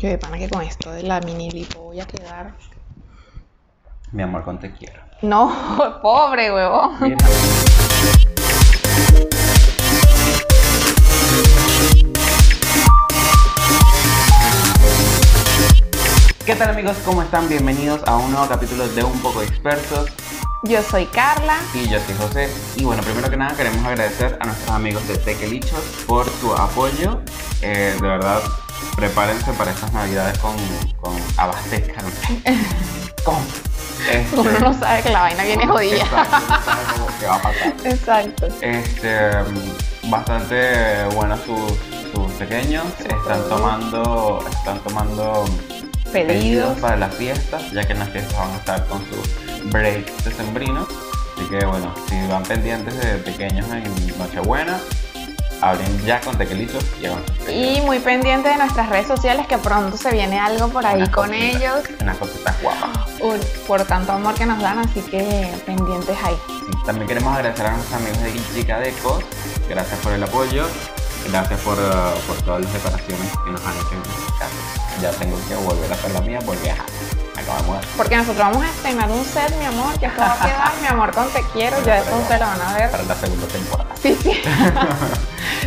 Yo de pana que con esto de la mini lipo voy a quedar. Mi amor, con te quiero. No, pobre huevón. Mira. ¿Qué tal amigos? ¿Cómo están? Bienvenidos a un nuevo capítulo de Un poco expertos. Yo soy Carla. Y yo soy José. Y bueno, primero que nada queremos agradecer a nuestros amigos de Tequelichos por su apoyo. Eh, de verdad, prepárense para estas navidades con, con abastezcan. con. este, Uno no sabe que la vaina viene jodida. Exacto, no sabe cómo- qué va a pasar. Exacto. Este, mm, bastante buenos sus, sus pequeños. Están tomando, están tomando pedidos Pedidos. para las fiestas, ya que en las fiestas van a estar con su break decembrino. Así que bueno, si van pendientes de pequeños en Nochebuena, hablen ya con tequelitos y hagan. Y muy pendiente de nuestras redes sociales que pronto se viene algo por ahí con ellos. Unas cositas guapas. Uy, por tanto amor que nos dan, así que pendientes ahí. Sí, también queremos agradecer a nuestros amigos de Chica Deco. Gracias por el apoyo. Gracias por, uh, por todas las reparaciones que nos han hecho en nuestras casas. Ya tengo que volver a hacer la mía porque ajá, de. Porque nosotros vamos a estrenar un set, mi amor, que esto va a quedar, mi amor, con te quiero, ya ustedes lo van a ver. Para la segunda temporada. Sí, sí.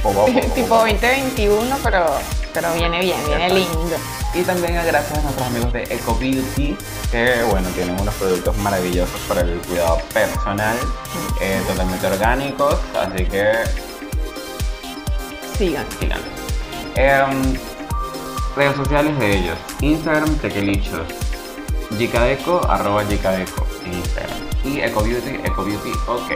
Poco a poco, tipo poco a poco. 2021, pero, pero viene bien, viene lindo. Y también gracias a nuestros amigos de Eco Beauty, que bueno, tienen unos productos maravillosos para el cuidado personal, eh, totalmente orgánicos, así que Sigan. sigan. Em, redes sociales de ellos, Instagram Tequelichos, Jicadeco, arroba Jicadeco en Instagram. Y Eco Beauty, Eco Beauty, ok.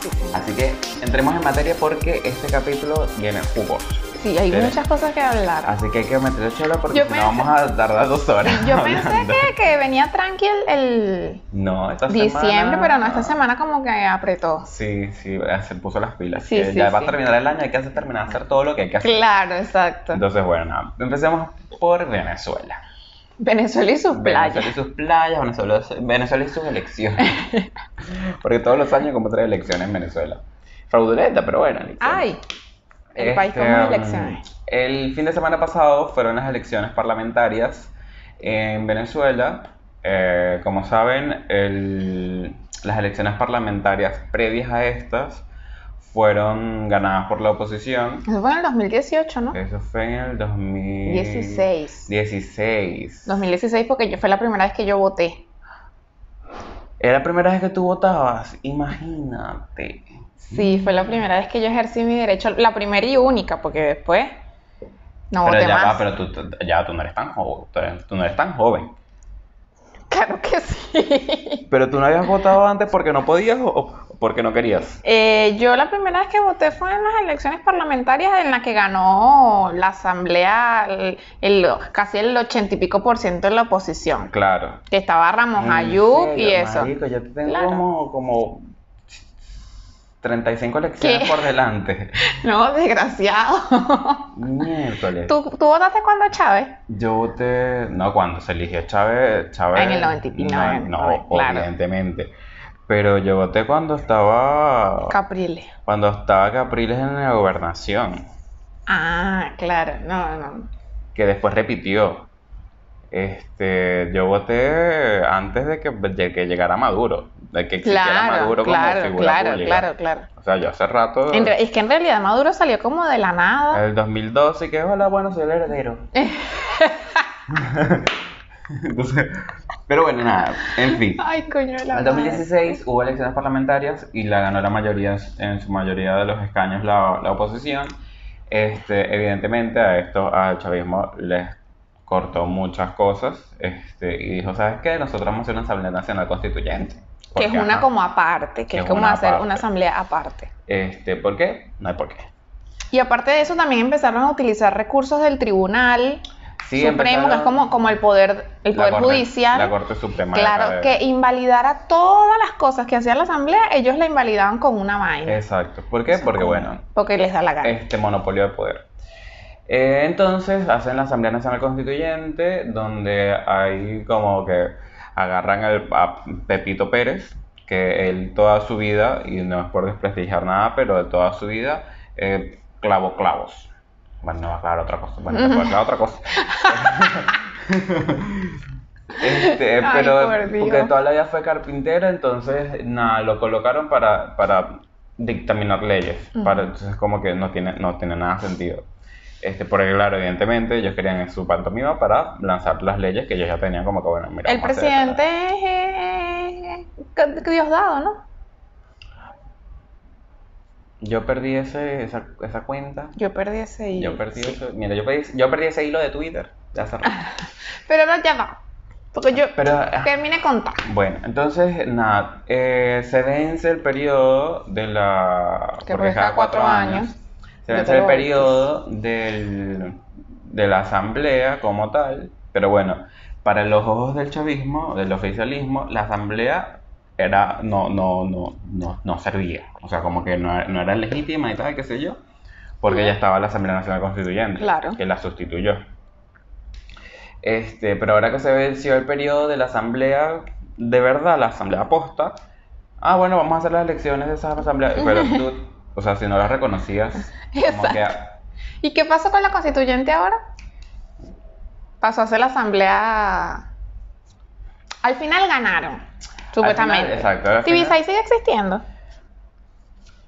Sí, sí. Así que entremos en materia porque este capítulo viene jugoso. Sí, hay muchas cosas que hablar. Así que hay que meterle chela porque Yo si no vamos a tardar dos horas. Yo pensé que, que venía tranquil el No, esta diciembre, semana... pero no, esta semana como que apretó. Sí, sí, se puso las pilas. Sí, que sí, ya va a terminar el año, hay que hacer, terminar de hacer todo lo que hay que hacer. Claro, exacto. Entonces, bueno, nada, empecemos por Venezuela. Venezuela y sus playas. Venezuela y sus playas, Venezuela, Venezuela y sus elecciones. Porque todos los años como tres elecciones en Venezuela. Fraudulenta, pero bueno. elecciones. Ay, el país con Este, um, elecciones. El fin de semana pasado fueron las elecciones parlamentarias en Venezuela. Eh, como saben, el- las elecciones parlamentarias previas a estas fueron ganadas por la oposición. Eso fue en el 2018, ¿no? Eso fue en el 2016. 16. 2016 porque yo, fue la primera vez que yo voté. Era la primera vez que tú votabas, imagínate. Sí, fue la primera vez que yo ejercí mi derecho, la primera y única, porque después no pero voté ya más. va, pero tú, ya tú no eres tan joven. Tú no eres tan joven. Claro que sí. Pero tú no habías votado antes porque no podías o o porque no querías. Eh, yo la primera vez que voté fue en las elecciones parlamentarias en las que ganó la asamblea el, el- casi el ochenta y pico por ciento de la oposición. Claro. Que estaba Ramos ¿En Ayub y eso. marico? yo te tengo Claro. como, como 35 elecciones ¿Qué? por delante. No, desgraciado. Miércoles. ¿Tú, ¿Tú votaste cuando Chávez? Yo voté, no, cuando se eligió Chávez, Chávez en el 90 y pico, no, no, no, claro. evidentemente. Pero yo voté cuando estaba, Capriles. cuando estaba Capriles en la gobernación, Ah, claro. No, no. que después repitió. Este, yo voté antes de que, de que llegara Maduro, de que existiera Claro, Maduro como claro, figura claro, pública. claro, claro. O sea, yo hace rato, En re- es que en realidad Maduro salió como de la nada. el 2012, que hola, bueno, soy el heredero. Entonces, pero bueno, nada, en fin. Ay, coño la En el madre. 2016 hubo elecciones parlamentarias y la ganó la mayoría, en su mayoría de los escaños la, la oposición. Este, evidentemente a esto, al chavismo les cortó muchas cosas este, y dijo, ¿sabes qué? Nosotros vamos a hacer una Asamblea Nacional Constituyente. Que es una ajá, como aparte, que Que es es como una hacer aparte. una asamblea aparte. Este, ¿Por qué? No hay por qué. Y aparte de eso también empezaron a utilizar recursos del Tribunal Supremo, que es como, como el poder, el la poder Corte- judicial. La Corte Suprema. Claro, que invalidara todas las cosas que hacía la asamblea, ellos la invalidaban con una vaina. Exacto. ¿Por qué? Porque bueno, Porque les da la gana. este monopolio de poder. Eh, entonces hacen la Asamblea Nacional Constituyente, donde hay como que agarran al- a Pepito Pérez, que él toda su vida, y no es por desprestigiar nada, pero de toda su vida, eh, clavó clavos. Bueno, no va a clavar otra cosa. Bueno, te puedo aclarar otra cosa. Este, Ay, pero porque toda la vida fue carpintero, entonces nada, lo colocaron para, para dictaminar leyes. Para, entonces como que no tiene, no tiene nada sentido. Este, porque claro, evidentemente ellos querían en su pantomima para lanzar las leyes que ellos ya tenían como que bueno, mira. El presidente es eh, eh, Diosdado, ¿no? Yo perdí ese, esa, esa cuenta. Yo perdí ese hilo. Yo perdí sí. eso. Mira, yo perdí, yo perdí ese hilo de Twitter. de hace rato. Pero ahora ya va. Porque yo Pero, ah, terminé contar. Bueno, entonces, nada, eh, se vence el periodo de la... Que porque cada cuatro años. Se Yo vence el periodo del, de la asamblea como tal, pero bueno, para los ojos del chavismo, del oficialismo, la asamblea era, no, no, no, no, no servía. O sea, como que no, no era legítima y tal, qué sé yo, porque ya estaba la Asamblea Nacional Constituyente, Claro. que la sustituyó. Este, pero ahora que se venció el periodo de la asamblea, de verdad, la asamblea posta, ah, bueno, vamos a hacer las elecciones de esa asamblea, pero tú, o sea, si no las reconocías, como que, ¿Y qué pasó con la constituyente ahora? Pasó a ser la asamblea. Al final ganaron, supuestamente. exacto, al TV6 final- sigue existiendo.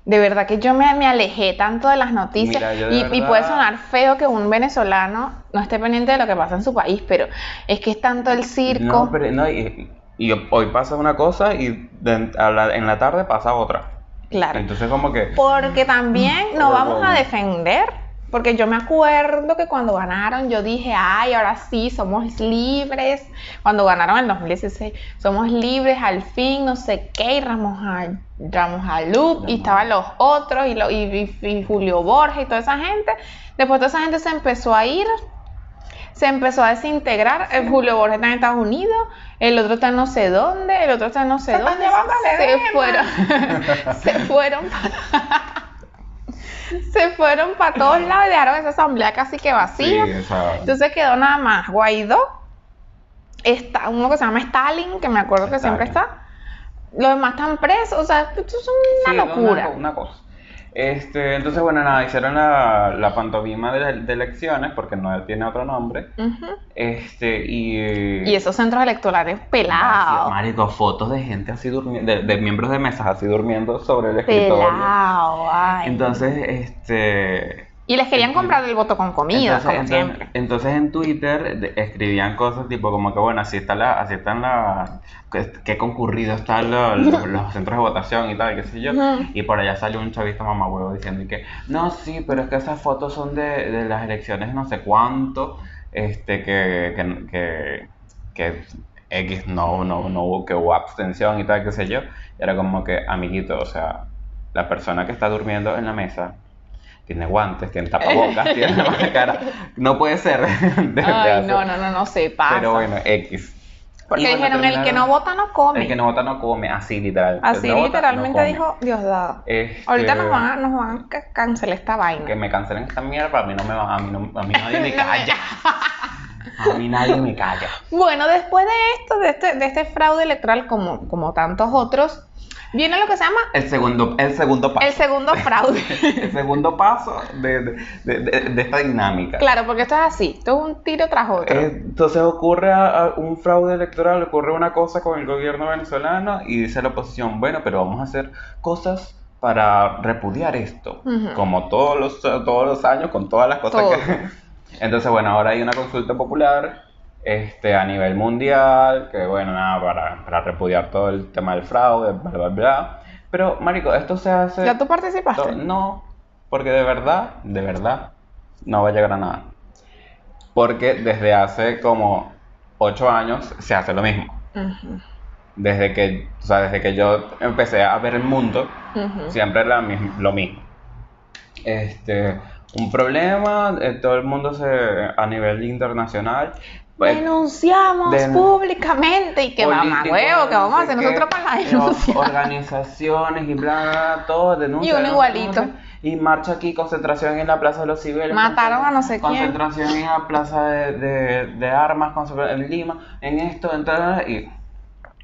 De verdad que yo me, me alejé tanto de las noticias Mira, de y, y verdad- puede sonar feo que un venezolano no esté pendiente de lo que pasa en su país, pero es que es tanto el circo. no, pero, no, y, y hoy pasa una cosa y de- la- en la tarde pasa otra. Claro. Entonces como que, Porque también no vamos a defender. Porque yo me acuerdo que cuando ganaron, yo dije, ay, ahora sí, somos libres. Cuando ganaron en 2016, somos libres al fin, no sé qué, y Ramos, a, Ramos Alup, y estaban los otros, y, lo- y- y- y Julio Borges y toda esa gente. Después toda esa gente se empezó a ir, se empezó a desintegrar. El Julio Borges está en Estados Unidos, el otro está en no sé dónde, el otro está en no sé dónde. Se fueron, se fueron para... Se fueron para todos lados y dejaron esa asamblea casi que vacía. Entonces quedó nada más Guaidó, está uno que se llama Stalin, que me acuerdo que siempre está. Los demás están presos, o sea, esto es una Sí, locura. Una, una cosa. Este, entonces, bueno, nada, hicieron la, la pantomima de, de elecciones, porque no tiene otro nombre. Este, y. Y esos centros electorales pelados. Marico, fotos de gente así durmiendo, de, de miembros de mesas así durmiendo sobre el escritorio. Pelado, ay. Entonces, este. Y les querían comprar el voto con comida, entonces, como entonces- siempre. entonces en Twitter escribían cosas tipo como que bueno, así está la, así están la, que, que concurrido están lo- lo- los centros de votación y tal, qué sé yo. Y por allá salió un chavista mamahuevo diciendo que no, sí, pero es que esas fotos son de, de las elecciones no sé cuánto, este, que, que, que, que X no, no, no hubo, que hubo abstención y tal, qué sé yo. Y era como que, amiguito, o sea, la persona que está durmiendo en la mesa tiene guantes, tiene tapabocas, tiene la cara. No puede ser. de- Ay, no, no, no, no se pasa. Pero bueno, X. Porque bueno, dijeron, el que no vota no come. El que no vota no come, así literal. Así No vota, no literalmente dijo Diosdado. Este, Ahorita nos van a, nos van a ca- cancelar esta vaina. Que me cancelen esta mierda, a mí, no me va, a, mí no, a mí nadie me calla. A mí nadie me calla. Bueno, después de esto, de este, de este fraude electoral, como, como tantos otros, viene lo que se llama El segundo, el segundo paso. el segundo fraude. El segundo paso de, de, de- esta dinámica. claro, porque esto es así, esto es un tiro tras otro. Entonces ocurre a- a un fraude electoral, ocurre una cosa con el gobierno venezolano y dice la oposición, bueno, pero vamos a hacer cosas para repudiar esto, como todos los, todos los años, con todas las cosas Todo. que... Entonces, bueno, ahora hay una consulta popular este, a nivel mundial, que bueno, nada, para, para repudiar todo el tema del fraude, bla, bla, bla. Pero, Marico, esto se hace... ¿Ya tú participaste? No, porque de verdad, de verdad, no va a llegar a nada. Porque desde hace como ocho años se hace lo mismo. Ujú, Desde que, o sea, desde que yo empecé a ver el mundo, ujú. siempre era lo mismo. Este, un problema, eh, todo el mundo se, a nivel internacional, pues, Denunciamos den- públicamente y que mamá huevo, que vamos a hacer nosotros con la denuncia. Organizaciones y bla, bla, bla, todo, denuncia. Y uno igualito. Y marcha aquí, concentración en la Plaza de los Cibeles. Mataron a no sé quién. Concentración en la Plaza de, de, de Armas, concentración en Lima, en esto, en tal, y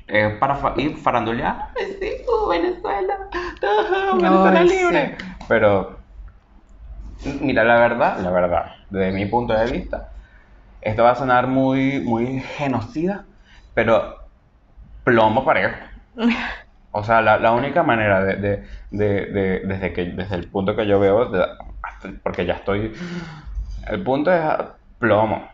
eh, para fa- ir farandulear. Sí, uh, Venezuela, uh, Venezuela libre. Pero, mira, la verdad, la verdad, desde mi punto de vista, esto va a sonar muy, muy genocida, pero plomo parejo. O sea, la, la única manera de, de, de, de- desde, que, desde el punto que yo veo, porque ya estoy, el punto es plomo.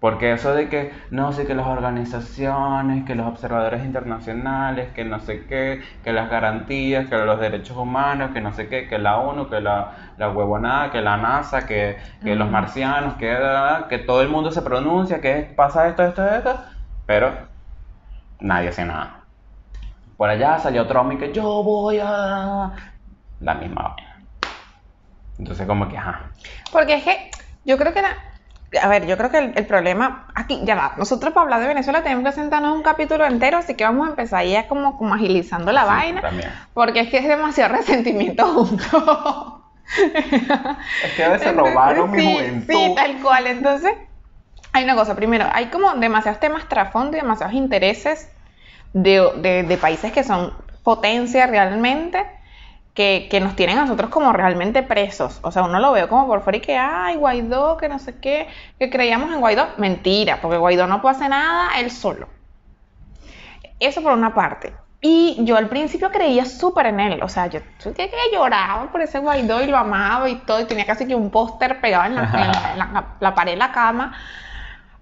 Porque eso de que, no sé, que las organizaciones, que los observadores internacionales, que no sé qué, que las garantías, que los derechos humanos, que no sé qué, que la ONU, que la, la huevonada, que la NASA, que, que los marcianos, que, que todo el mundo se pronuncia, que pasa esto, esto, esto, pero nadie hace nada. Por allá salió Trump y que yo voy a... La misma vaina. Entonces como que, ajá. Porque es que yo creo que la- a ver, yo creo que el, el problema aquí, ya va, nosotros para hablar de Venezuela tenemos que sentarnos un capítulo entero, así que vamos a empezar ya como, como agilizando la Sí, vaina, también. porque es que es demasiado resentimiento junto. Es que a veces robaron mi juventud. Sí, tal cual. Entonces, hay una cosa. Primero, hay como demasiados temas trasfondo y demasiados intereses de, de- de países que son potencia realmente, que, que nos tienen a nosotros como realmente presos. O sea, uno lo veo como por fuera y que, ay, Guaidó, que no sé qué, que creíamos en Guaidó. Mentira, porque Guaidó no puede hacer nada él solo. Eso por una parte. Y yo al principio creía súper en él, o sea, yo sentía que lloraba por ese Guaidó y lo amaba y todo, y tenía casi que un póster pegado en, la, en la- en la- la pared de la cama.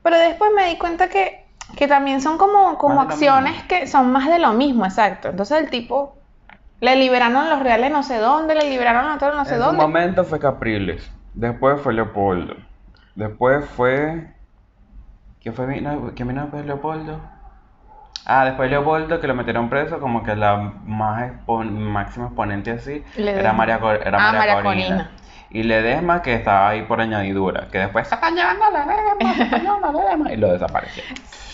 Pero después me di cuenta que, que también son como, como acciones que son más de lo mismo, exacto. Entonces el tipo le liberaron los reales no sé dónde, le liberaron a todos no sé en su dónde. momento fue Capriles, después fue Leopoldo, después fue... ¿Quién fue vino, quién vino después de Leopoldo? Ah, después Leopoldo, que lo metieron preso, como que la más expo- máxima exponente así, era María, era Ah, María, María Corina. Corina. Y Ledesma, que estaba ahí por añadidura, que después se están llevando a Ledesma, se están llevando a Ledesma, y lo desapareció.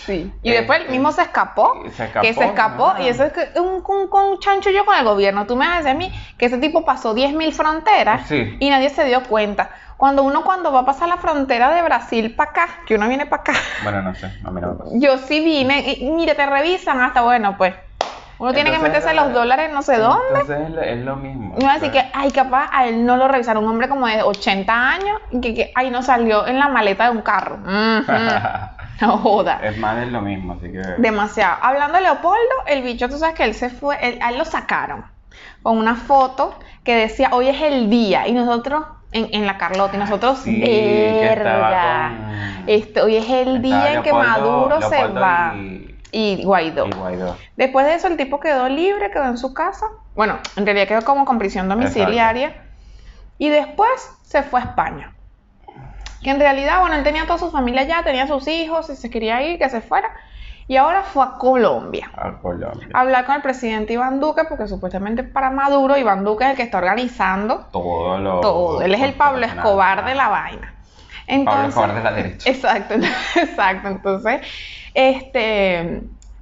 Sí. Y después el mismo se escapó, Y se escapó, que se escapó, ah. y eso es que un, un, un chancho yo con el gobierno. Tú me vas a decir a mí que ese tipo pasó 10.000 fronteras Sí. y nadie se dio cuenta. Cuando uno cuando va a pasar la frontera de Brasil para acá, que uno viene para acá, Bueno, no sé, a mí no me pasó. yo sí vine, y mire, te revisan hasta bueno, pues. Uno tiene que Entonces, meterse los dólares no sé dónde. Entonces es lo, es lo mismo. Y me va a decir que, ay, capaz a él no lo revisaron, un hombre como de 80 años, y que, que ay, no salió en la maleta de un carro. No joda. es más de lo mismo, así que... Demasiado. Hablando de Leopoldo, el bicho, tú sabes que él se fue, él- a él lo sacaron con una foto que decía, hoy es el día, y nosotros, en, en la Carlota, y nosotros, Sí, que verga, con- este, hoy es el día en que Maduro se va. Y, Y Guaidó. y Guaidó. Después de eso, el tipo quedó libre, quedó en su casa. Bueno, en realidad quedó como con prisión domiciliaria. Y después se fue a España. Que en realidad, bueno, él tenía toda su familia allá, tenía sus hijos, y se quería ir, que se fuera. Y ahora fue a Colombia. A Colombia. A hablar con el presidente Iván Duque, porque supuestamente para Maduro, Iván Duque es el que está organizando Todo lo... todo. Él es el Pablo Escobar de la vaina. Pablo Escobar de la derecha. Exacto, exacto. Entonces, este,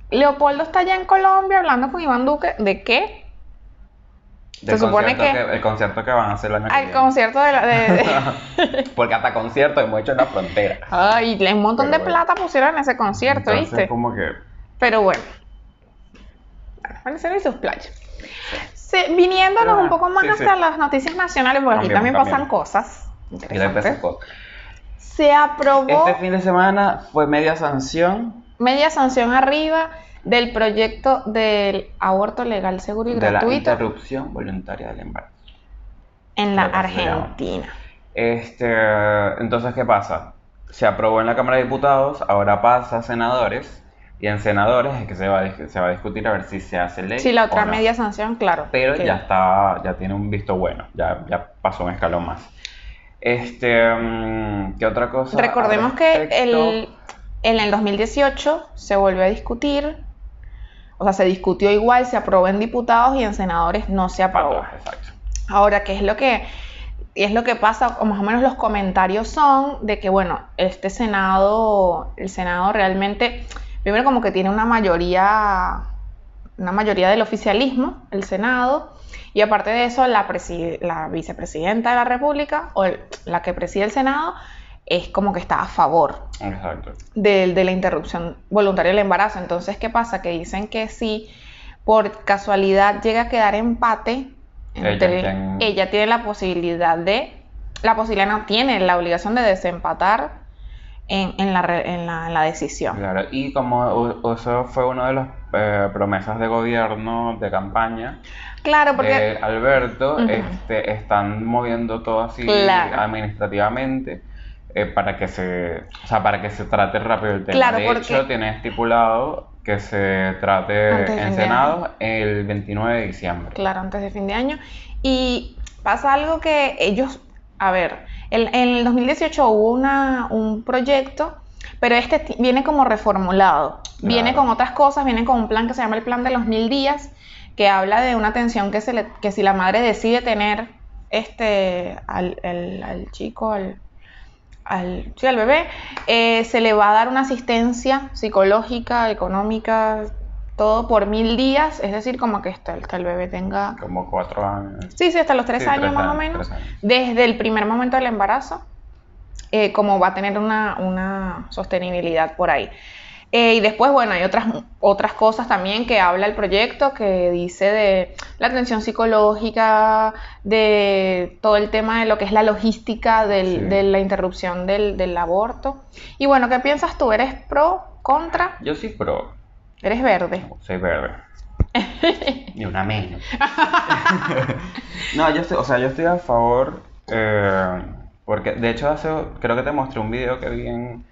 Leopoldo está allá en Colombia hablando con Iván Duque de qué? Se supone que- el concierto que van a hacer que Al concierto de la... de- de- Porque hasta concierto hemos hecho en la frontera. Ay, un montón Pero de bueno. plata pusieron en ese concierto, Entonces, ¿viste? como que... Pero bueno. Y sus playas. Viniéndonos un poco más sí, hasta las noticias nacionales, porque aquí también pasan cosas Y interesantes. sacó. Se aprobó Este fin de semana fue media sanción media sanción arriba del proyecto del aborto legal, seguro y de la gratuito interrupción voluntaria del embarazo. en la. Argentina. Este, entonces, ¿qué pasa? Se aprobó en la Cámara de Diputados, ahora pasa a senadores, y en senadores es que se va, a, se va a discutir a ver si se hace ley. Sí, la otra o no. media sanción, claro. Pero que- ya está, ya tiene un visto bueno, ya, ya pasó un escalón más. Este, mm, ¿qué otra cosa? Recordemos que el, en el 2018 se volvió a discutir, o sea, se discutió igual, se aprobó en diputados y en senadores no se aprobó. atrás, exacto. Ahora, ¿qué es lo que es lo que pasa? O más o menos los comentarios son de que, bueno, este Senado, el Senado realmente, primero como que tiene una mayoría, una mayoría del oficialismo, el Senado, y aparte de eso, la, la vicepresidenta de la República, o el- la que preside el Senado, es como que está a favor de, de la interrupción voluntaria del embarazo. Entonces, ¿qué pasa? Que dicen que si por casualidad llega a quedar empate, entre, Ella quien- ella tiene la posibilidad de, la posibilidad no tiene la obligación de desempatar en, en, la, en, la, en la decisión. Claro, y como eso fue una de las eh, promesas de gobierno, de campaña Claro, porque... de Alberto, este, están moviendo todo así Claro. administrativamente eh, para que se, o sea, para que se trate rápido el tema. Claro, de porque- hecho, tiene estipulado que se trate en Senado el 29 de diciembre. Claro, antes de fin de año. Y pasa algo que ellos, a ver, el- en el 2018 hubo una, un proyecto, pero este viene como reformulado. Viene con otras cosas, viene con un plan que se llama el plan de los mil días, que habla de una atención que, se le, que si la madre decide tener este, al chico, al, al, sí, al bebé, eh, se le va a dar una asistencia psicológica, económica, todo por mil días, es decir, como que hasta, hasta el bebé tenga... Como cuatro años. Sí, sí, hasta los tres Sí, años tres más o menos, desde el primer momento del embarazo, eh, como va a tener una, una sostenibilidad por ahí. Eh, y después, bueno, hay otras, otras cosas también que habla el proyecto, que dice de la atención psicológica, de todo el tema de lo que es la logística del- Sí. de la interrupción del, del aborto. Y bueno, ¿qué piensas tú? ¿Eres pro, contra? Yo sí, pero ¿Eres verde? soy verde. Ni una menos. no, yo estoy, o sea, yo estoy a favor, eh, porque de hecho hace, creo que te mostré un video que vi en,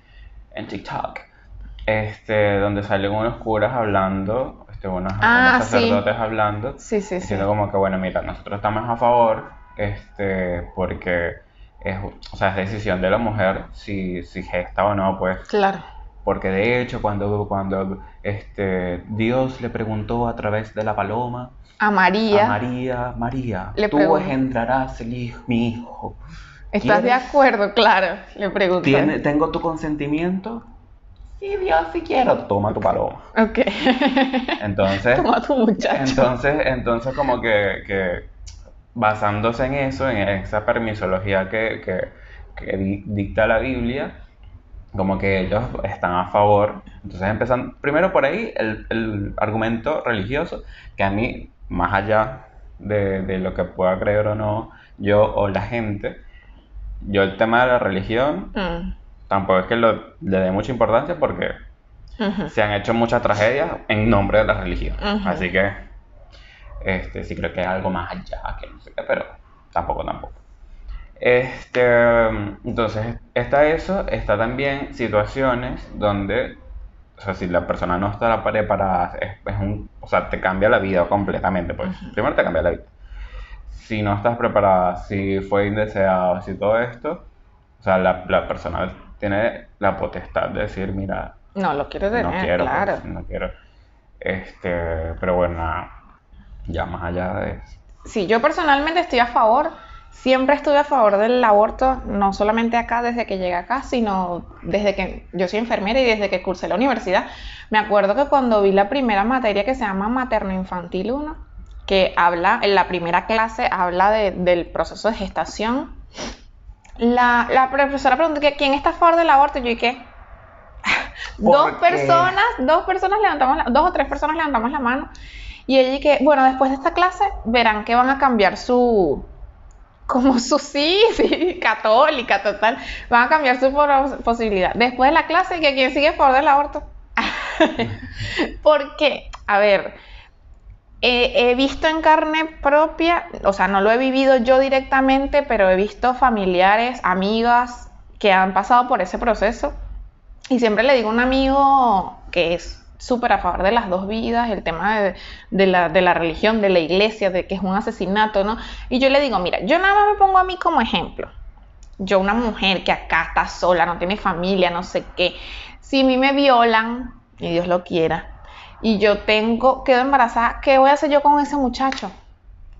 en TikTok, este, donde salen unos curas hablando, este, unos, Ah, unos sí. sacerdotes hablando, Sí, sí, sí. diciendo como que, bueno, mira, nosotros estamos a favor, este, porque es, o sea, es decisión de la mujer si, si gesta o no, pues, Claro. Porque de hecho cuando, cuando este, Dios le preguntó a través de la paloma A María. a María, María, Le tú engendrarás mi hijo. ¿Estás de acuerdo? Claro, le pregunto. ¿Tiene- ¿Tengo tu consentimiento? Sí, Dios, si quiero. Toma tu paloma. Ok. Entonces, Toma tu muchacho. entonces, entonces como que, que basándose en eso, en esa permisología que, que, que di- dicta la Biblia, como que ellos están a favor. Entonces empiezan, primero por ahí, el, el argumento religioso, que a mí, más allá de, de lo que pueda creer o no yo o la gente, yo el tema de la religión Mm, tampoco es que lo- le dé mucha importancia porque se han hecho muchas tragedias en nombre de la religión. Así que este sí creo que hay algo más allá que no sé qué, pero tampoco tampoco. Este, entonces está eso, está también situaciones donde, o sea, si la persona no está preparada, es, es un, o sea, te cambia la vida completamente, pues. Primero te cambia la vida. Si no estás preparada, si fue indeseado, si todo esto, o sea, la, la persona tiene la potestad de decir, mira, No, lo quiero tener, no quiero, claro. pues, no quiero. Este, pero bueno, ya más allá de eso. Sí, yo personalmente estoy a favor, siempre estuve a favor del aborto, no solamente acá desde que llegué acá, sino desde que yo soy enfermera y desde que cursé la universidad. Me acuerdo que cuando vi la primera materia que se llama Materno-Infantil 1, que habla, en la primera clase habla de- del proceso de gestación, la, la profesora preguntó que quién está a favor del aborto y yo y qué. dos personas, dos personas levantamos, la- dos o tres personas levantamos la mano y ella que, bueno, después de esta clase verán que van a cambiar su, como su sí, sí, católica, total, van a cambiar su pos- posibilidad. Después de la clase, que quién sigue favor del aborto. Porque, a ver, he visto en carne propia, o sea, no lo he vivido yo directamente, pero he visto familiares, amigas que han pasado por ese proceso. Y siempre le digo a un amigo que es súper a favor de las dos vidas, el tema de, de la, de la religión, de la iglesia, de que es un asesinato, ¿no? Y yo le digo, mira, yo nada más me pongo a mí como ejemplo. Yo, una mujer que acá está sola, no tiene familia, no sé qué. Si a mí me violan, y Dios lo quiera, y yo tengo, quedo embarazada, ¿qué voy a hacer yo con ese muchacho?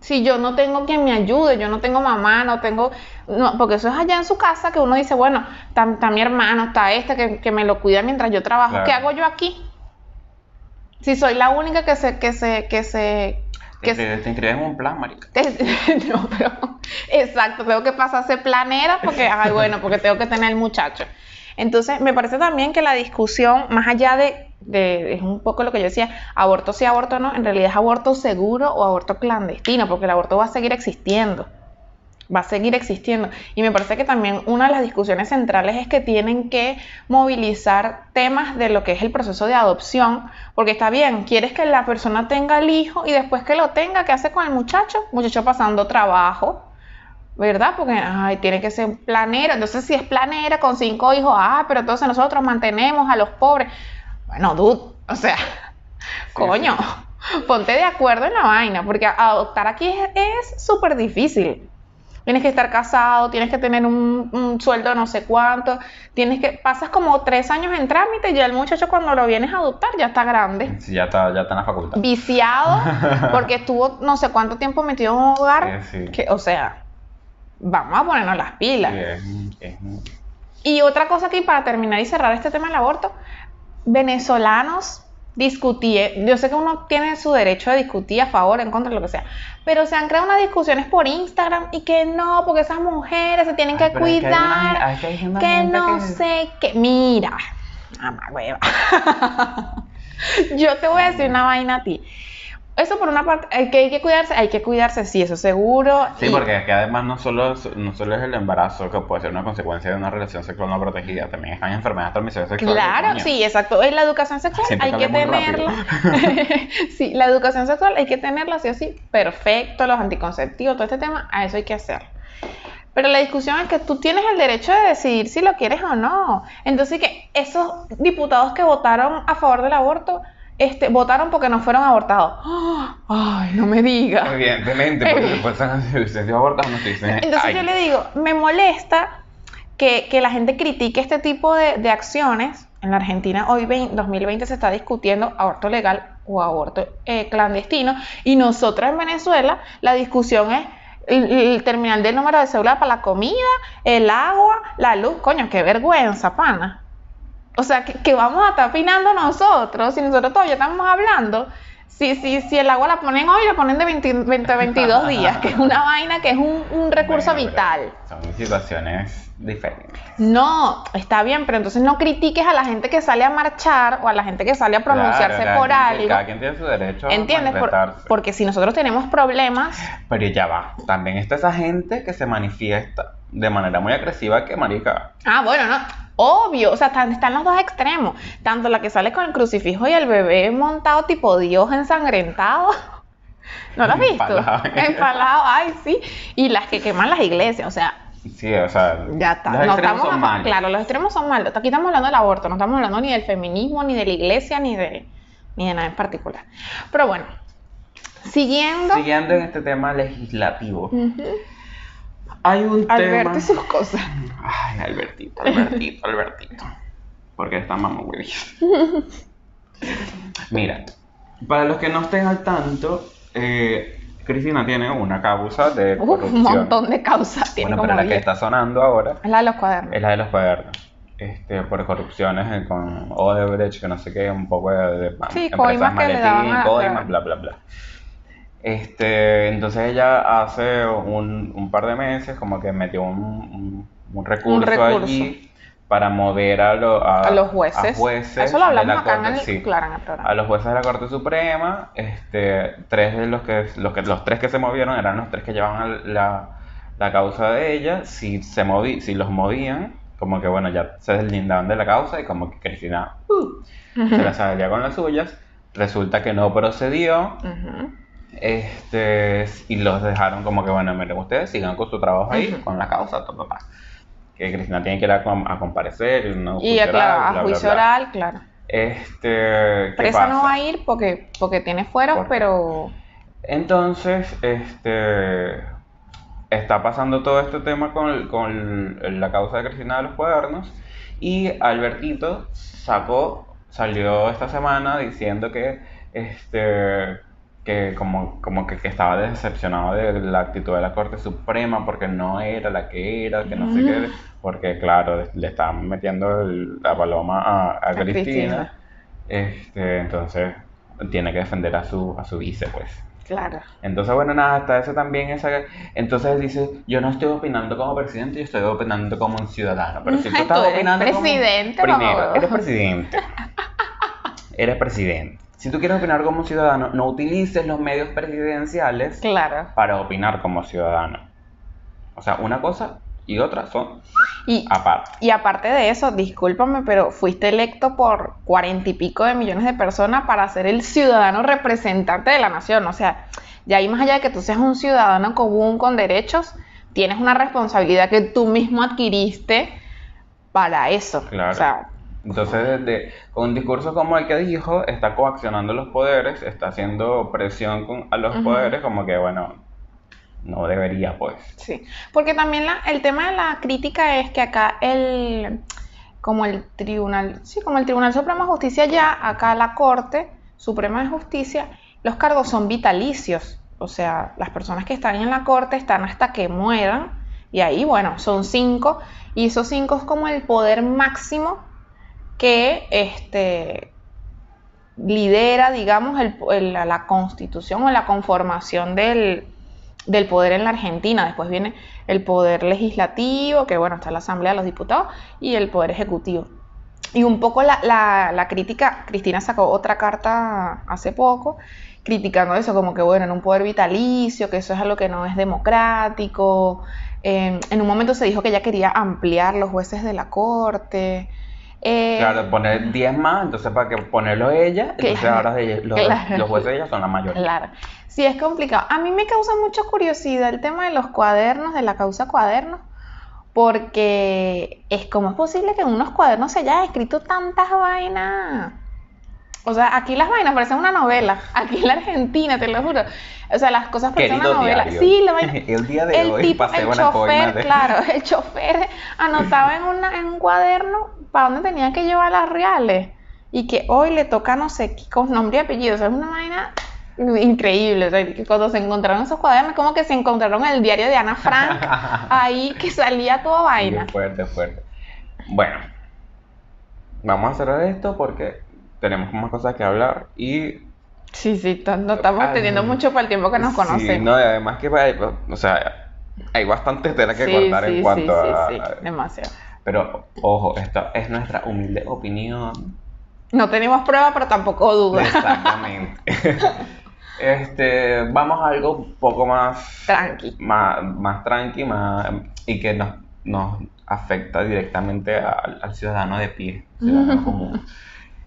Si yo no tengo quien me ayude, yo no tengo mamá, no tengo, no, porque eso es allá en su casa que uno dice, bueno, está, mi hermano, está este que, que me lo cuida mientras yo trabajo, Claro. ¿qué hago yo aquí? Si soy la única que se, que se, que se, Te, que te inscribes en un plan, marica. no, pero exacto, tengo que pasarse planera porque, ay, bueno, porque tengo que tener el muchacho. Entonces, me parece también que la discusión, más allá de, de- es un poco lo que yo decía, aborto sí, aborto no, en realidad es aborto seguro o aborto clandestino, porque el aborto va a seguir existiendo. Va a seguir existiendo. Y me parece que también una de las discusiones centrales es que tienen que movilizar temas de lo que es el proceso de adopción, porque está bien, quieres que la persona tenga el hijo y después que lo tenga, ¿qué hace con el muchacho? Muchacho pasando trabajo, ¿verdad? Porque ay, tiene que ser planera. Entonces, si es planera con cinco hijos, ah, pero entonces nosotros mantenemos a los pobres. Bueno, dude, o sea, coño, ponte de acuerdo en la vaina, porque adoptar aquí es súper difícil. Tienes que estar casado, tienes que tener un, un, sueldo no sé cuánto, tienes que, pasas como tres años en trámite y ya el muchacho cuando lo vienes a adoptar ya está grande. Sí, ya está, ya está en la facultad. Viciado, porque estuvo no sé cuánto tiempo metido en un hogar, Sí, sí. que, o sea, vamos a ponernos las pilas. Sí, es- es- Y otra cosa aquí para terminar y cerrar este tema del aborto, venezolanos discutir, yo sé que uno tiene su derecho de discutir a favor, en contra, lo que sea, pero se han creado unas discusiones por Instagram y que no, porque esas mujeres se tienen Ay, que pero es que hay una cuidar, es que hay no que- sé qué, mira, mamá hueva, yo te voy a decir una vaina a ti. Eso por una parte, hay que, hay que cuidarse, hay que cuidarse, sí, eso seguro. Sí, y- porque es que además no solo, es- no solo es el embarazo que puede ser una consecuencia de una relación sexual no protegida, también están enfermedades transmisibles sexuales. Claro, sí, exacto. En la educación sexual Siempre hay que tenerla. sí, la educación sexual hay que tenerla sí o sí. Perfecto, los anticonceptivos, todo este tema, a eso hay que hacer. Pero la discusión es que tú tienes el derecho de decidir si lo quieres o no. Entonces, que esos diputados que votaron a favor del aborto, este, votaron porque no fueron abortados. Ay, no me digas. Evidentemente, porque después se se dio abortos, no te dicen. Entonces ay, yo le digo, me molesta que, que la gente critique este tipo de, de acciones. En la Argentina hoy, vein- 2020, se está discutiendo aborto legal o aborto eh, clandestino. Y nosotros en Venezuela, la discusión es el, el terminal del número de cédula para la comida, el agua, la luz. Coño, qué vergüenza, pana. O sea, que, que vamos a estar opinando nosotros, si nosotros todavía estamos hablando, si, si, si el agua la ponen hoy, la ponen de 20, 20 a 22 días, que es una vaina, que es un, un recurso bueno, vital. Son situaciones diferentes. No, está bien, pero entonces no critiques a la gente que sale a marchar o a la gente que sale a pronunciarse Claro, por quien- algo. Cada quien tiene su derecho a ¿Entiendes? Por- manifestarse. porque si nosotros tenemos problemas, Pero ya va. También está esa gente que se manifiesta de manera muy agresiva que, marica, Ah, bueno, no. Obvio, o sea, están, están los dos extremos. Tanto la que sale con el crucifijo y el bebé montado tipo Dios ensangrentado. ¿No lo has visto? Empalado. Empalado, ay, sí. Y las que queman las iglesias, o sea, sí, o sea, ya está. los No extremos estamos, son malos. Claro, los extremos son malos. Aquí estamos hablando del aborto, no estamos hablando ni del feminismo, ni de la iglesia, ni de, ni de nada en particular. Pero bueno, siguiendo. Siguiendo en este tema legislativo, Ujú. Hay un Alberto tema... y sus cosas. Ay, Albertito, Albertito, Albertito. Porque esta mamá güey. Mira, para los que no estén al tanto, eh, Cristina tiene una causa de corrupción. un montón de causas. Tiene Bueno, como pero la que 10. está sonando ahora Es la de los cuadernos. es la de los cuadernos. Este, por corrupciones eh, con Odebrecht, que no sé qué, un poco de, de Sí, empresas que la coimas, bla, bla, bla. Este, entonces ella hace un, un par de meses como que metió un, un- un recurso, recurso. allí para mover a, lo- a, a los jueces. a jueces Eso lo de hablamos la acá en Corte, el, sí, claro, en el programa. a los jueces de la Corte Suprema, este, tres de los que, los que, los tres que se movieron eran los tres que llevaban la, la causa de ella, si se moví, si los movían, como que bueno, ya se deslindaban de la causa y como que Cristina uh, se la salía con las suyas, resulta que no procedió. Este, y los dejaron como que bueno, miren, ustedes sigan con su trabajo ahí, con la causa, ta, ta. que Cristina tiene que ir a, com- a comparecer, una Y a, claro, a bla, juicio bla. oral, claro. Este, ¿qué Presa no va a ir porque, porque tiene fueros, pero Entonces, este, está pasando todo este tema con, con la causa de Cristina de los Cuadernos y Albertito sacó, salió esta semana diciendo que, este, que como, como que, que estaba decepcionado de la actitud de la Corte Suprema porque no era la que era, que no sé qué, porque claro, le estaban metiendo el- la paloma a, a A Cristina. Cristina. Este, entonces tiene que defender a su, a su vice, pues. claro. Entonces, bueno, nada, está eso también. Esa... Entonces dice, yo no estoy opinando como presidente, yo estoy opinando como un ciudadano. Pero si tú estás tú eres opinando presidente, como... Primero, eres presidente. eres presidente. Si tú quieres opinar como ciudadano, no utilices los medios presidenciales Claro. para opinar como ciudadano. O sea, una cosa y otra son Y, aparte. y aparte de eso, discúlpame, pero fuiste electo por cuarenta y pico de millones de personas para ser el ciudadano representante de la nación. O sea, ya ahí más allá de que tú seas un ciudadano común con derechos, tienes una responsabilidad que tú mismo adquiriste para eso. Claro. O sea, Entonces, desde, con un discurso como el que dijo, está coaccionando los poderes, está haciendo presión con- a los poderes, como que, bueno, no debería, pues. Sí, porque también la- el tema de la crítica es que acá el, como el tribunal, sí, como el Tribunal Supremo de Justicia ya, acá la Corte Suprema de Justicia, los cargos son vitalicios, o sea, las personas que están en la Corte están hasta que mueran, y ahí, bueno, son cinco, y esos cinco es como el poder máximo que, este, lidera, digamos, la, constitución o la conformación del, poder en la Argentina. Después viene el poder legislativo, que bueno, está la Asamblea de los Diputados, y el poder ejecutivo. Y un poco la crítica, Cristina sacó otra carta hace poco, criticando eso, como que bueno, en un poder vitalicio, que eso es algo que no es democrático. Eh, en un momento se dijo que ella quería ampliar los jueces de la corte. Eh, Claro, poner 10 más, entonces para que ponerlo ella, entonces Claro, ahora los, claro. los jueces de ella son la mayoría. Claro, sí es complicado. A mí me causa mucha curiosidad el tema de los cuadernos, de la causa cuadernos, porque es como es posible que en unos cuadernos se haya escrito tantas vainas. O sea, aquí las vainas parecen una novela. Aquí en la Argentina, te lo juro. O sea, las cosas parecen Querido una novela. diario, Sí, la vaina. el día de el hoy tipo, pasé el una chofer, de... claro, el chofer anotaba en, una, en un cuaderno para dónde tenía que llevar las reales y que hoy le toca no sé qué, con nombre y apellido, o sea, es una vaina increíble, o sea, cuando se encontraron esos cuadernos, como que se encontraron el diario de Ana Frank, ahí que salía toda vaina. Fuerte, fuerte. Bueno, vamos a cerrar esto porque tenemos más cosas que hablar y... Sí, sí, no estamos Ay. teniendo mucho para el tiempo que nos Sí, conocemos. no, y además que hay, o sea, hay bastante tela que sí, cortar sí, en cuanto sí, a... sí, sí, demasiado. Pero, ojo, esta es nuestra humilde opinión. No tenemos prueba, pero tampoco duda. Exactamente. este, vamos a algo un poco más... Tranqui. Más, más tranqui, más, y que nos, nos afecta directamente al, al ciudadano de pie, ciudadano común.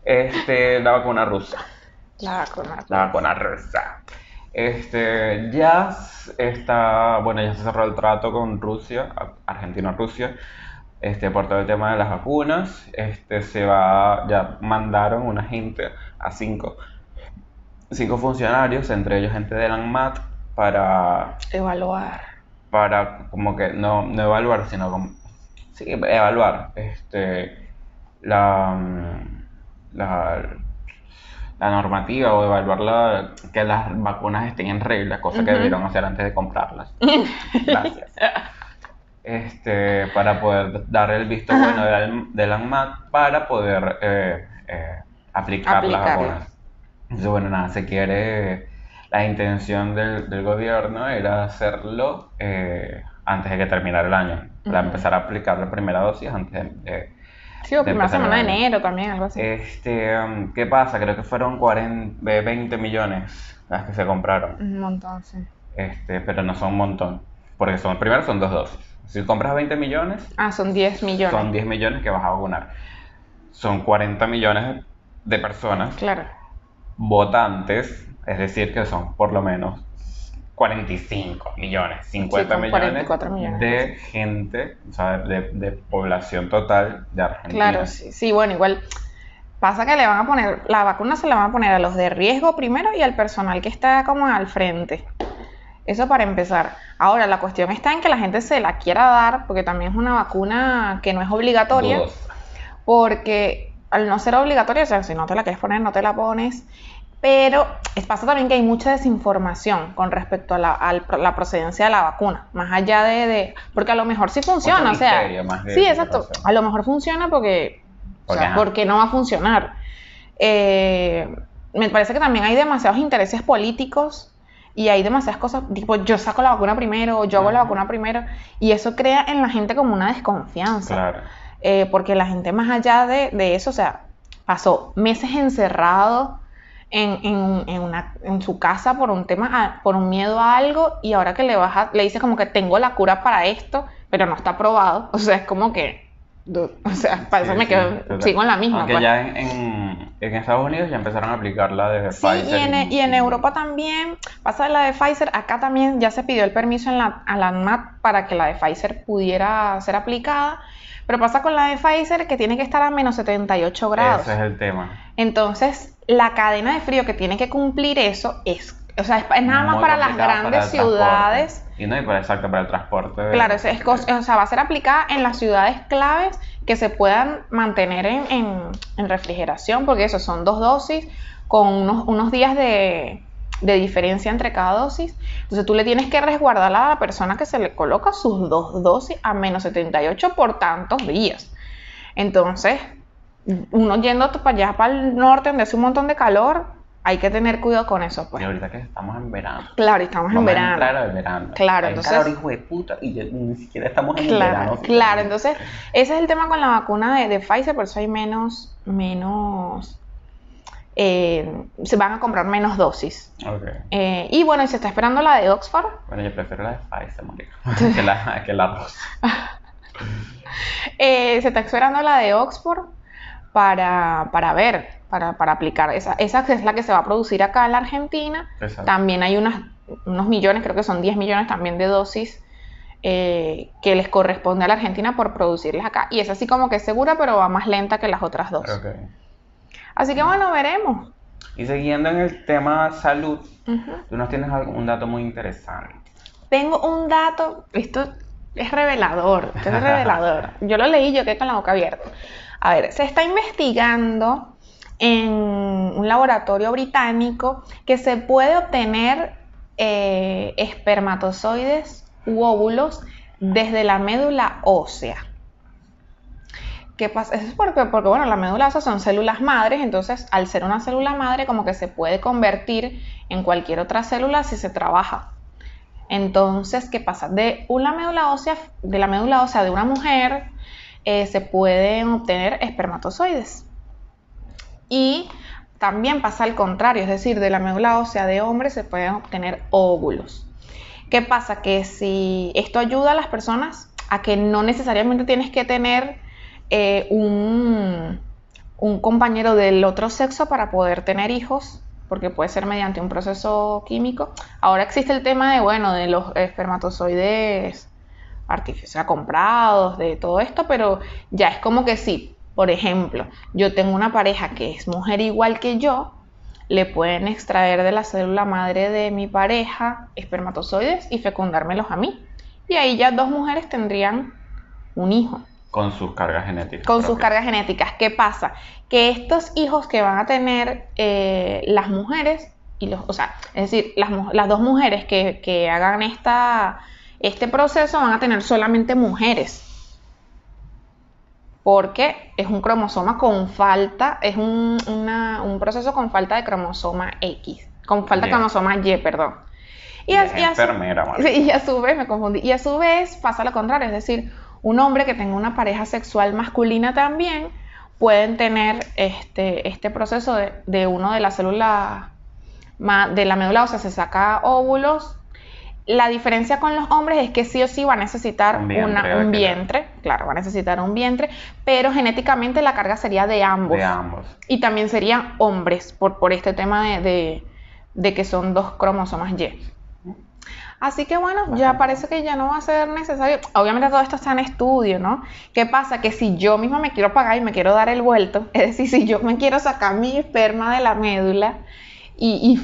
Este, la vacuna rusa. La vacuna. La vacuna rusa. Este, ya está, bueno, ya se cerró el trato con Rusia, Argentina-Rusia, este, por todo el tema de las vacunas. Este, se va, ya mandaron una gente a cinco, cinco funcionarios, entre ellos gente de la ANMAT, para, Evaluar. para como que no, no evaluar, sino como, sí, evaluar, este, la, mm, la, la normativa o evaluar la- que las vacunas estén en regla, cosa que debieron hacer antes de comprarlas. Gracias. Este, para poder dar el visto Ajá. bueno del, del ANMAT para poder eh, eh, aplicar las vacunas. Entonces, bueno, nada, se quiere, la intención del, del gobierno era hacerlo eh, antes de que terminara el año, para empezar a aplicar la primera dosis antes de, Sí, o de primera empezar semana de enero también, algo así. Este, um, ¿qué pasa? Creo que fueron 40, eh, 20 millones las que se compraron. Un montón, sí. Este, pero no son un montón. Porque son, primero son dos dosis. Si compras 20 millones, Ah, son 10 millones. son 10 millones que vas a vacunar. Son 40 millones de personas Claro. votantes, es decir, que son por lo menos 45 millones, 50 con millones, 44 millones. de gente, o sea, de, de población total de Argentina. Claro, sí, sí, bueno, igual pasa que le van a poner, la vacuna se la van a poner a los de riesgo primero y al personal que está como al frente. Eso para empezar. Ahora, la cuestión está en que la gente se la quiera dar, porque también es una vacuna que no es obligatoria, porque al no ser obligatoria, o sea, si no te la quieres poner, no te la pones. Pero es, pasa también que hay mucha desinformación con respecto a la, procedencia de la vacuna, más allá de, de- porque a lo mejor sí funciona, o sea, sí, exacto, a lo mejor funciona porque, o Porque, sea, ajá. porque no va a funcionar. Eh, me parece que también hay demasiados intereses políticos y hay demasiadas cosas, tipo, yo saco la vacuna primero, o yo hago la vacuna primero, y eso crea en la gente como una desconfianza. Claro. Eh, porque la gente más allá de, de eso, o sea, pasó meses encerrado en, en, en, una, en su casa por un tema, a- por un miedo a algo y ahora que le vas a- le dices como que tengo la cura para esto, pero no está probado, o sea, es como que, o sea, para eso me sí, quedo, sigo en la misma. Aunque pues. ya en, en, en Estados Unidos ya empezaron a aplicar la de Sí, Pfizer. y en, y en Europa también, pasa la de Pfizer, acá también ya se pidió el permiso en la, a la ANMAT para que la de Pfizer pudiera ser aplicada, pero pasa con la de Pfizer que tiene que estar a menos 78 grados. Ese es el tema. Entonces, la cadena de frío que tiene que cumplir eso es, o sea, es, es nada más para las para grandes ciudades. Y no, y para, exacto, para el transporte. de- Claro, es, es o sea, va a ser aplicada en las ciudades claves que se puedan mantener en, en- en refrigeración, porque eso son dos dosis con unos, unos días de, de diferencia entre cada dosis. Entonces tú le tienes que resguardar a la persona que se le coloca sus dos dosis a menos 78 por tantos días. Entonces, uno yendo para allá, para el norte, donde hace un montón de calor, hay que tener cuidado con eso, pues. Y ahorita que estamos en verano. Claro, y estamos en Vamos verano. entrar al verano. Claro, Hay entonces- calor, hijo de puta, y ni siquiera estamos en Claro, verano. claro. Entonces, ese es el tema con la vacuna de, de Pfizer, por eso hay menos, menos, eh, se van a comprar menos dosis. Ok. Eh, y bueno, y se está esperando la de Oxford. Bueno, yo prefiero la de Pfizer, que la, que la rosa. Eh, se está esperando la de Oxford para, para ver, para, para aplicar. Esa, esa es la que se va a producir acá en la Argentina. Exacto. También hay unas, unos millones, creo que son 10 millones también de dosis eh, que les corresponde a la Argentina por producirlas acá. Y es así como que es segura, pero va más lenta que las otras dos. Ok. Así que bueno, veremos. Y siguiendo en el tema salud, Ujú. tú nos tienes algún dato muy interesante. Tengo un dato, esto es revelador, esto es revelador. Yo lo leí, yo quedé con la boca abierta. A ver, se está investigando en un laboratorio británico que se puede obtener eh, espermatozoides u óvulos desde la médula ósea. ¿Qué pasa? Eso es porque, porque, bueno, la médula ósea son células madres, entonces al ser una célula madre como que se puede convertir en cualquier otra célula si se trabaja. Entonces, ¿qué pasa? De una médula ósea, de la médula ósea de una mujer eh, se pueden obtener espermatozoides. Y también pasa al contrario, es decir, de la médula ósea de hombre se pueden obtener óvulos. ¿Qué pasa? Que si esto ayuda a las personas a que no necesariamente tienes que tener eh, un, un compañero del otro sexo para poder tener hijos, porque puede ser mediante un proceso químico. Ahora existe el tema de, bueno, de los espermatozoides artificiales comprados, de todo esto, pero ya es como que sí, por ejemplo, yo tengo una pareja que es mujer igual que yo, le pueden extraer de la célula madre de mi pareja espermatozoides y fecundármelos a mí. Y ahí ya dos mujeres tendrían un hijo Con sus cargas genéticas. con sus cargas genéticas. ¿Qué pasa? Que estos hijos que van a tener eh, las mujeres, y los, o sea, es decir, las dos mujeres que, que hagan esta, este proceso van a tener solamente mujeres. Porque es un cromosoma con falta, es un, una- un proceso con falta de cromosoma X, con falta de cromosoma Y, perdón. Y a- es y a su- y a vez me confundí. Y a su vez pasa lo contrario, es decir, un hombre que tenga una pareja sexual masculina también pueden tener este, este proceso de, de uno de las células de la médula ósea se saca óvulos. La diferencia con los hombres es que sí o sí va a necesitar Un vientre, una- un claro, va a necesitar un vientre, pero genéticamente la carga sería de ambos. De ambos. Y también serían hombres por, por este tema de, de- de que son dos cromosomas Y. Así que bueno, ya parece que ya no va a ser necesario. Obviamente todo esto está en estudio, ¿no? ¿Qué pasa? Que si yo misma me quiero pagar y me quiero dar el vuelto, es decir, si yo me quiero sacar mi esperma de la médula y,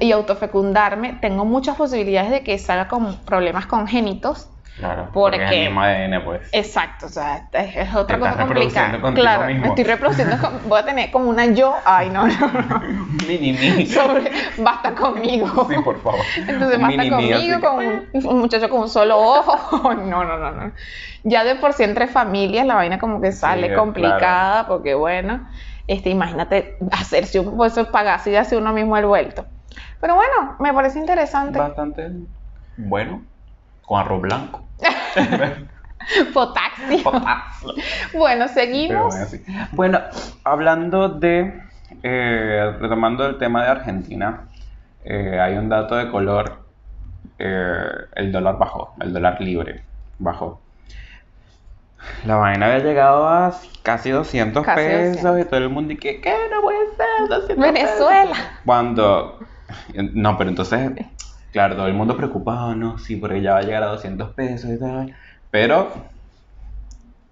y, y autofecundarme, tengo muchas posibilidades de que salga con problemas congénitos. Claro. Porque- es el mismo ADN, pues. Exacto, o sea, es, otra Te cosa complicada. Claro, mismo. me estoy reproduciendo, con- voy a tener como una yo, ay no, no, no. Mini mí. sobre basta conmigo. Sí, por favor. Entonces basta mini conmigo, con un, un muchacho con un solo ojo. No, no, no, no. Ya de por sí entre familias la vaina como que sale Sí, complicada, porque bueno, este, imagínate hacerse un pues pagarse y hacer uno mismo el vuelto. Pero bueno, me parece interesante. Bastante bueno. Con arroz blanco. Potasio. Potasio. Bueno, seguimos. bueno, sí. Bueno, hablando de eh, retomando el tema de Argentina, eh, hay un dato de color, eh, el dólar bajó, el dólar libre bajó. La vaina había llegado a casi 200 Casi pesos 200. y todo el mundo y que, ¿qué? No puede ser, 200 Venezuela. pesos". Cuando, no, pero entonces, claro, todo el mundo preocupado, no, sí, porque ya va a llegar a 200 pesos y tal, pero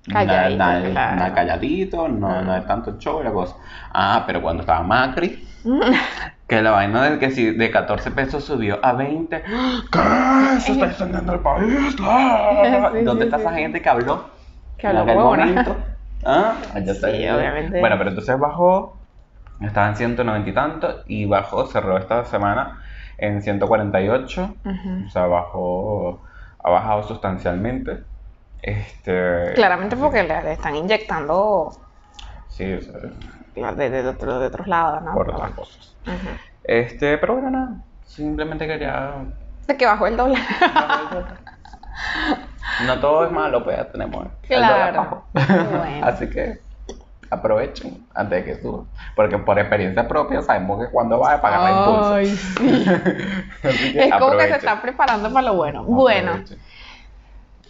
Calladito, nada, nada- claro. nada calladito, no, no hay tanto show y la cosa. Ah, pero cuando estaba Macri, que la vaina de que si de 14 pesos subió a 20, ¿qué? Se está el país. Ah. Sí, ¿Dónde sí, está sí, esa gente que habló? Que habló momento. ¿Ah? Allá está. Sí, obviamente. Bueno, pero entonces bajó, estaba en 190 y tanto, y bajó, cerró esta semana en 148. Ujú. O sea, bajó, ha bajado sustancialmente. Este, Claramente porque le, le están inyectando Sí, o sea, de, de, de otro- de otros lados, ¿no? por otras cosas. Este, pero bueno, nada. Simplemente quería. De que bajó el dólar. No todo es malo, pues ya tenemos. el dólar Claro. bajo. Bueno. Así que aprovechen antes de que suba. Porque por experiencia propia sabemos que cuando va a pagar la impulso. Ay, sí. Así que Es como que se están preparando para lo bueno. Bueno.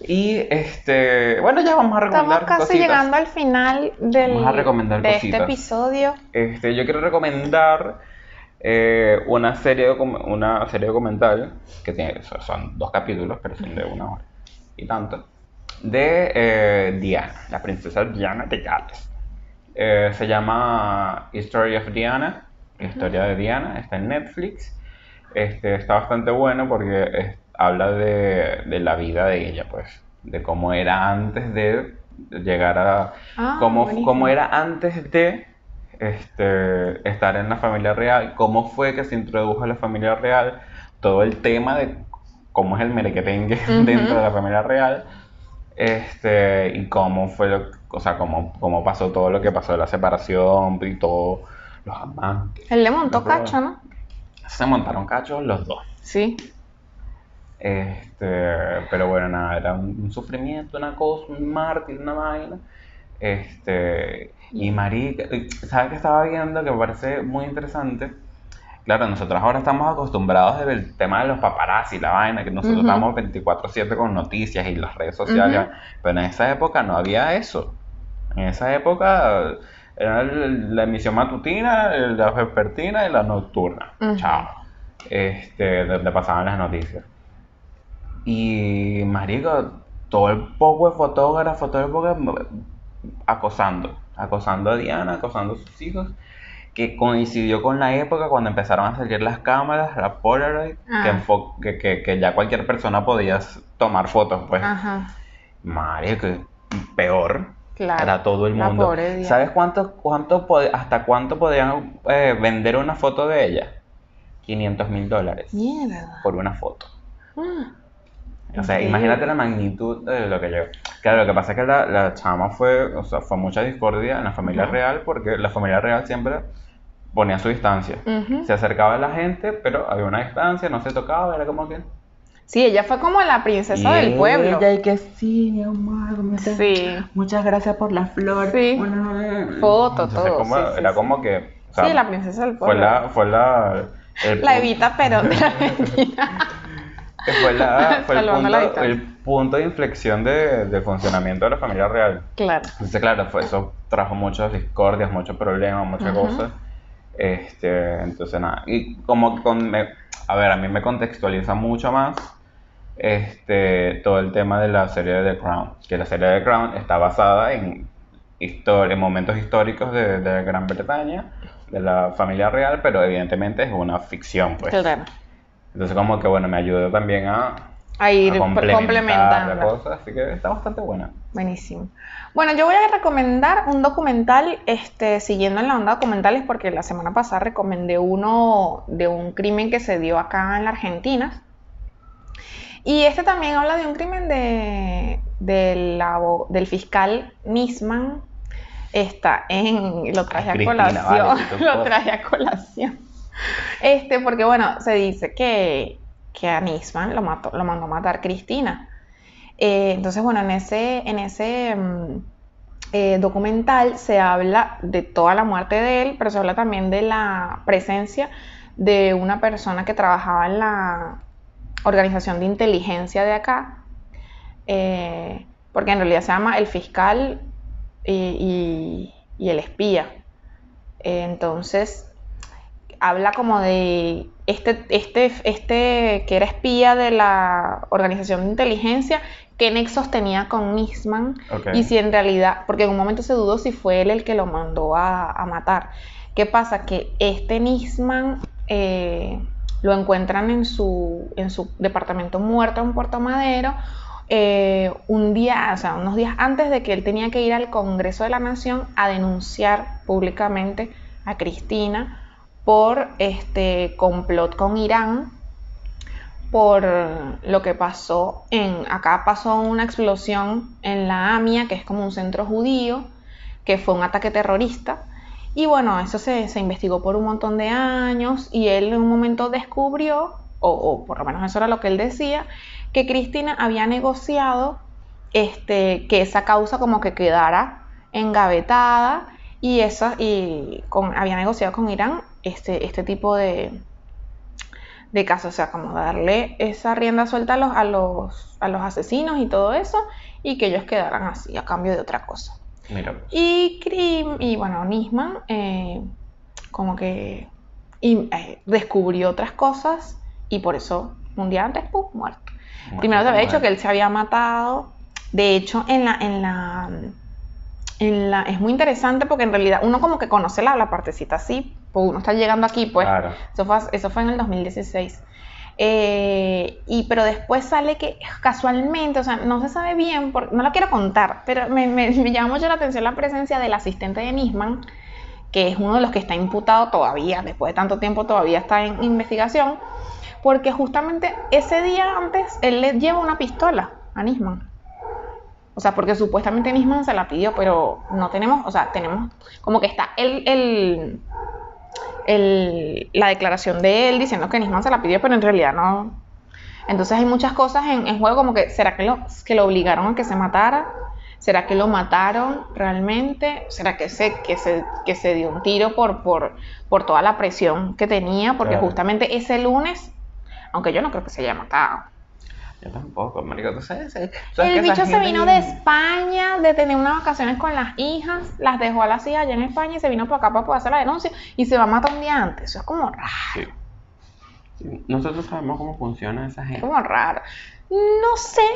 Y este, bueno, ya vamos a estamos recomendar casi cositas. llegando al final del, Vamos a recomendar de cositas. este episodio. Este, yo quiero recomendar eh, una serie docu- una serie documental que tiene son dos capítulos, pero son de una hora y tanto de eh, Diana, la princesa Diana de Gales. Eh, se llama History of Diana, historia de Diana, está en Netflix. Este, está bastante bueno porque es- habla de, de la vida de ella, pues, de cómo era antes de llegar a, Ah, cómo, cómo era antes de este, estar en la familia real, cómo fue que se introdujo a la familia real, todo el tema de cómo es el merequetengue Ujú. dentro de la familia real, este, y cómo fue lo, o sea, cómo, cómo pasó todo lo que pasó de la separación y todo, los amantes. Él le montó cacho, ¿no? Se montaron cachos los dos. Sí. Este, pero bueno, nada, era un, un sufrimiento, una cosa, un mártir, una vaina. Este, y marica, ¿sabes qué estaba viendo que me parece muy interesante? Claro, nosotros ahora estamos acostumbrados del tema de los paparazzi, la vaina, que nosotros estamos 24/7 con noticias y las redes sociales, pero en esa época no había eso. En esa época era el- la emisión matutina, la vespertina y la nocturna. Chao. Este, donde pasaban las noticias. Y, marico, todo el poco de fotógrafos, todo el poco de- acosando, acosando a Diana, acosando a sus hijos, que coincidió con la época cuando empezaron a salir las cámaras, la Polaroid, Ah. que, enfo- que, que, que ya cualquier persona podía tomar fotos, pues. Ajá. Marico, peor. Claro. Era todo el La mundo. pobre. ¿Sabes cuánto, cuánto hasta cuánto podían eh, vender una foto de ella? 500 mil dólares Mierda. por una foto. Ah. O sea, imagínate la magnitud de lo que llegó. Claro, lo que pasa es que la, la chama fue, o sea, fue mucha discordia en la familia real porque la familia real siempre ponía su distancia. Ujú. Se acercaba a la gente, pero había una distancia, no se tocaba, era como que... Sí, ella fue como la princesa Y del pueblo. ella, y que sí, mi amor, ¿cómo estás? Sí. Muchas gracias por la flor. Sí. Bueno, Foto, entonces, todo, como- sí, sí, era como que... o sea, sí, la princesa del Fue pueblo. la... Fue la el La Evita Perón de la Argentina. fue, la- fue el, la punto, distancia. el punto de inflexión de, del funcionamiento de la familia real. claro. Entonces, claro, fue, eso trajo muchas discordias, muchos problemas, muchas Ujú. cosas. Este, entonces, nada. Y como con, me- a ver, a mí me contextualiza mucho más este, todo el tema de la serie de The Crown. Que la serie de The Crown está basada en, en momentos históricos de, de Gran Bretaña, de la familia real, pero evidentemente es una ficción, pues. Claro. Entonces, como que bueno, me ayuda también a, A ir a complementar complementando. la cosa, así que está bastante buena. Buenísimo. Bueno, yo voy a recomendar un documental, este, siguiendo en la onda documentales, porque la semana pasada recomendé uno de un crimen que se dio acá en la Argentina. Y este también habla de un crimen de, del fiscal Nisman. Está en. Lo traje a colación. vale, lo traje a colación. Este, porque bueno, se dice que, que a Nisman lo, mató, lo mandó a matar Cristina. Eh, entonces, bueno, en ese, en ese, mm, eh, documental se habla de toda la muerte de él, pero se habla también de la presencia de una persona que trabajaba en la organización de inteligencia de acá, eh, porque en realidad se llama el fiscal y, el espía. Entonces, habla como de este, este, este que era espía de la organización de inteligencia, qué nexos tenía con Nisman y si en realidad, porque en un momento se dudó si fue él el que lo mandó a, matar. ¿Qué pasa? Que este Nisman eh, lo encuentran en su, en su departamento muerto en Puerto Madero. Eh, un día, o sea, unos días antes de que él tenía que ir al Congreso de la Nación a denunciar públicamente a Cristina por este complot con Irán, por lo que pasó en, acá pasó una explosión en la AMIA, que es como un centro judío, que fue un ataque terrorista. Y bueno, eso se, investigó por un montón de años y él en un momento descubrió, o, o, por lo menos eso era lo que él decía, que Cristina había negociado este, que esa causa como que quedara engavetada y, esa, y con, había negociado con Irán este, este tipo de, de casos, o sea, como darle esa rienda suelta a los, a, los, a los asesinos y todo eso, y que ellos quedaran así, a cambio de otra cosa. Y, y bueno, Nisman eh, como que eh, descubrió otras cosas y por eso un día antes, ¡pum!, muerto. Primero te había dicho que él se había matado. De hecho, en la, en la es muy interesante porque en realidad uno como que conoce la, la partecita así, pues uno está llegando aquí, pues eso, fue, eso fue en el 2016. Eh, y pero después sale que casualmente, o sea, no se sabe bien, no lo quiero contar, pero me, me, llama mucho la atención la presencia del asistente de Nisman, que es uno de los que está imputado todavía, después de tanto tiempo todavía está en investigación, porque justamente ese día antes él le lleva una pistola a Nisman. O sea, porque supuestamente Nisman se la pidió, pero no tenemos, o sea, tenemos como que está el, el, el, la declaración de él diciendo que Nisman se la pidió, pero en realidad no. Entonces hay muchas cosas en, en juego como que, ¿será que lo, que lo obligaron a que se matara? ¿Será que lo mataron realmente? ¿Será que se, que se, que se dio un tiro por, por, por toda la presión que tenía? Porque justamente ese lunes, aunque yo no creo que se haya matado, yo tampoco, marico, tú sabes. el bicho se vino de España, de tener unas vacaciones con las hijas, las dejó a las hijas allá en España y se vino para acá para poder hacer la denuncia y se va a matar un día antes. Eso es como raro. Nosotros sabemos cómo funciona esa gente. Como raro. No sé,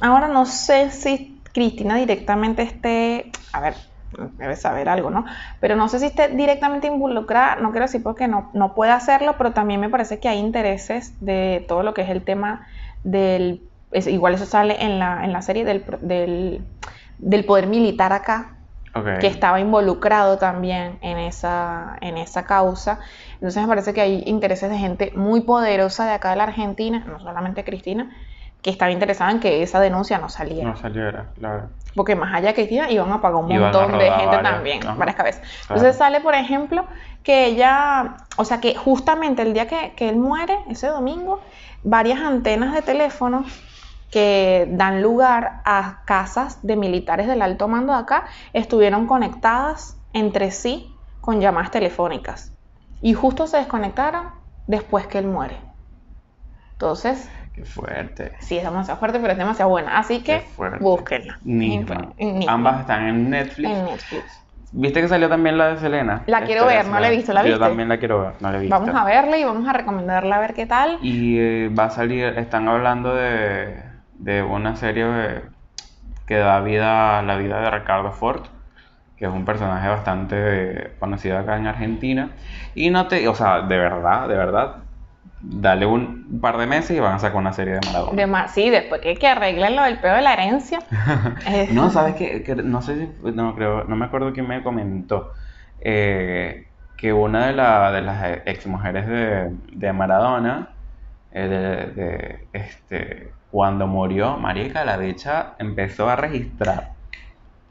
ahora no sé si Cristina directamente esté, a ver, debe saber algo, ¿no? Pero no sé si esté directamente involucrada, no quiero decir porque no, no puede hacerlo, pero también me parece que hay intereses de todo lo que es el tema del, igual eso sale en la, en la serie del, del, poder militar acá, que estaba involucrado también en esa, en esa causa. Entonces me parece que hay intereses de gente muy poderosa de acá de la Argentina, no solamente Cristina, que estaba interesada en que esa denuncia no saliera. No saliera, claro. Porque más allá de Cristina iban a pagar un montón de gente también, varias cabezas. Entonces sale, por ejemplo, que ella, o sea, que justamente el día que, que él muere, ese domingo, varias antenas de teléfono que dan lugar a casas de militares del alto mando de acá estuvieron conectadas entre sí con llamadas telefónicas. Y justo se desconectaron después que él muere. Entonces... Qué fuerte. Sí, es demasiado fuerte, pero es demasiado buena. Así que búsquenla. Ambas están en Netflix. En Netflix. ¿Viste que salió también la de Selena? La quiero ver, no la he visto, ¿la viste? Yo también la quiero ver, no la he visto. Vamos a verla y vamos a recomendarla a ver qué tal. Y eh, va a salir, están hablando de, de una serie que da vida a la vida de Ricardo Ford, que es un personaje bastante conocido acá en Argentina. Y no te, o sea, de verdad, de verdad, dale un par de meses y van a sacar una serie de Maradona. De sí, después que, que arreglen lo del peor de la herencia. no, ¿sabes? Que, no sé si, no creo, no me acuerdo quién me comentó eh, que una de, de las ex mujeres de, de Maradona, eh, de, este, cuando murió, Marica, la dicha empezó a registrar,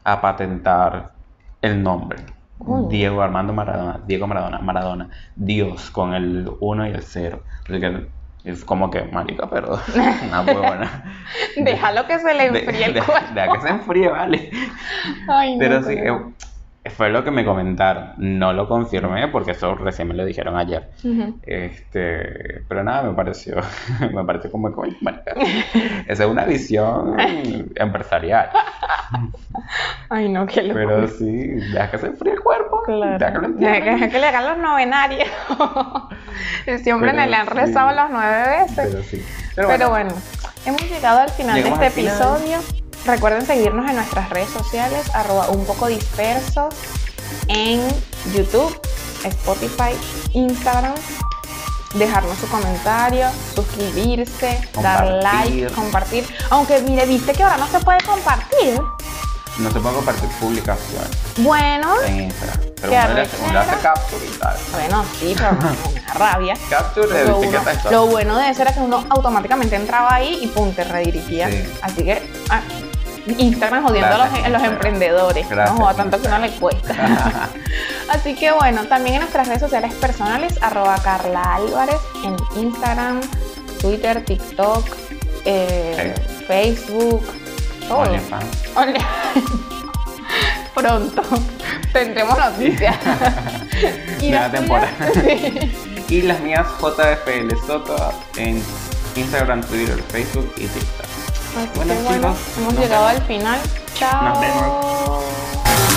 a patentar el nombre. Diego Armando Maradona, Diego Maradona, Maradona, Dios con el 1 y el 0. Es como que, marica, pero una huevona. Déjalo que se le De- enfríe el cuerpo. Deja que se enfríe, vale. Ay, no, Pero sí, pero- eh, fue lo que me comentaron. No lo confirmé porque eso recién me lo dijeron ayer. Ujú. Este, pero nada, me pareció, me pareció como marica. Esa es una visión empresarial. Ay, no, qué locura. Pero sí, deja que se enfríe el cuerpo. Deja que lo Claro. Deja que, que le hagan los novenarios. Ese hombre Pero le han sí. rezado las nueve veces. Pero sí. Pero, bueno. hemos llegado al final Llegamos de este al final. Recuerden seguirnos en nuestras redes sociales, arroba un poco dispersos, en YouTube, Spotify, Instagram. Dejarnos su comentario, suscribirse, dar like, compartir. Aunque mire, viste que ahora no se puede compartir. No se puede compartir publicaciones Bueno, en Instagram. Pero uno le hace, uno hace capture y tal. bueno, sí, pero da rabia. Capture de Lo, uno- lo bueno de eso era que uno automáticamente entraba ahí y pum, te redirigía. Sí. Así que ah, Instagram jodiendo a los, a emprendedores. Gracias, no joda tanto que no le cuesta. Así que bueno, también en nuestras redes sociales personales, arroba Carla Álvarez, en Instagram, Twitter, TikTok, eh, Facebook, todo. Only- Pronto tendremos noticias. Tuyas? temporada. Sí. Y las mías JFL Soto en Instagram, Twitter, Facebook y TikTok. Así bueno, que bueno, chicos, hemos llegado vemos. al final. Chao. Nos vemos.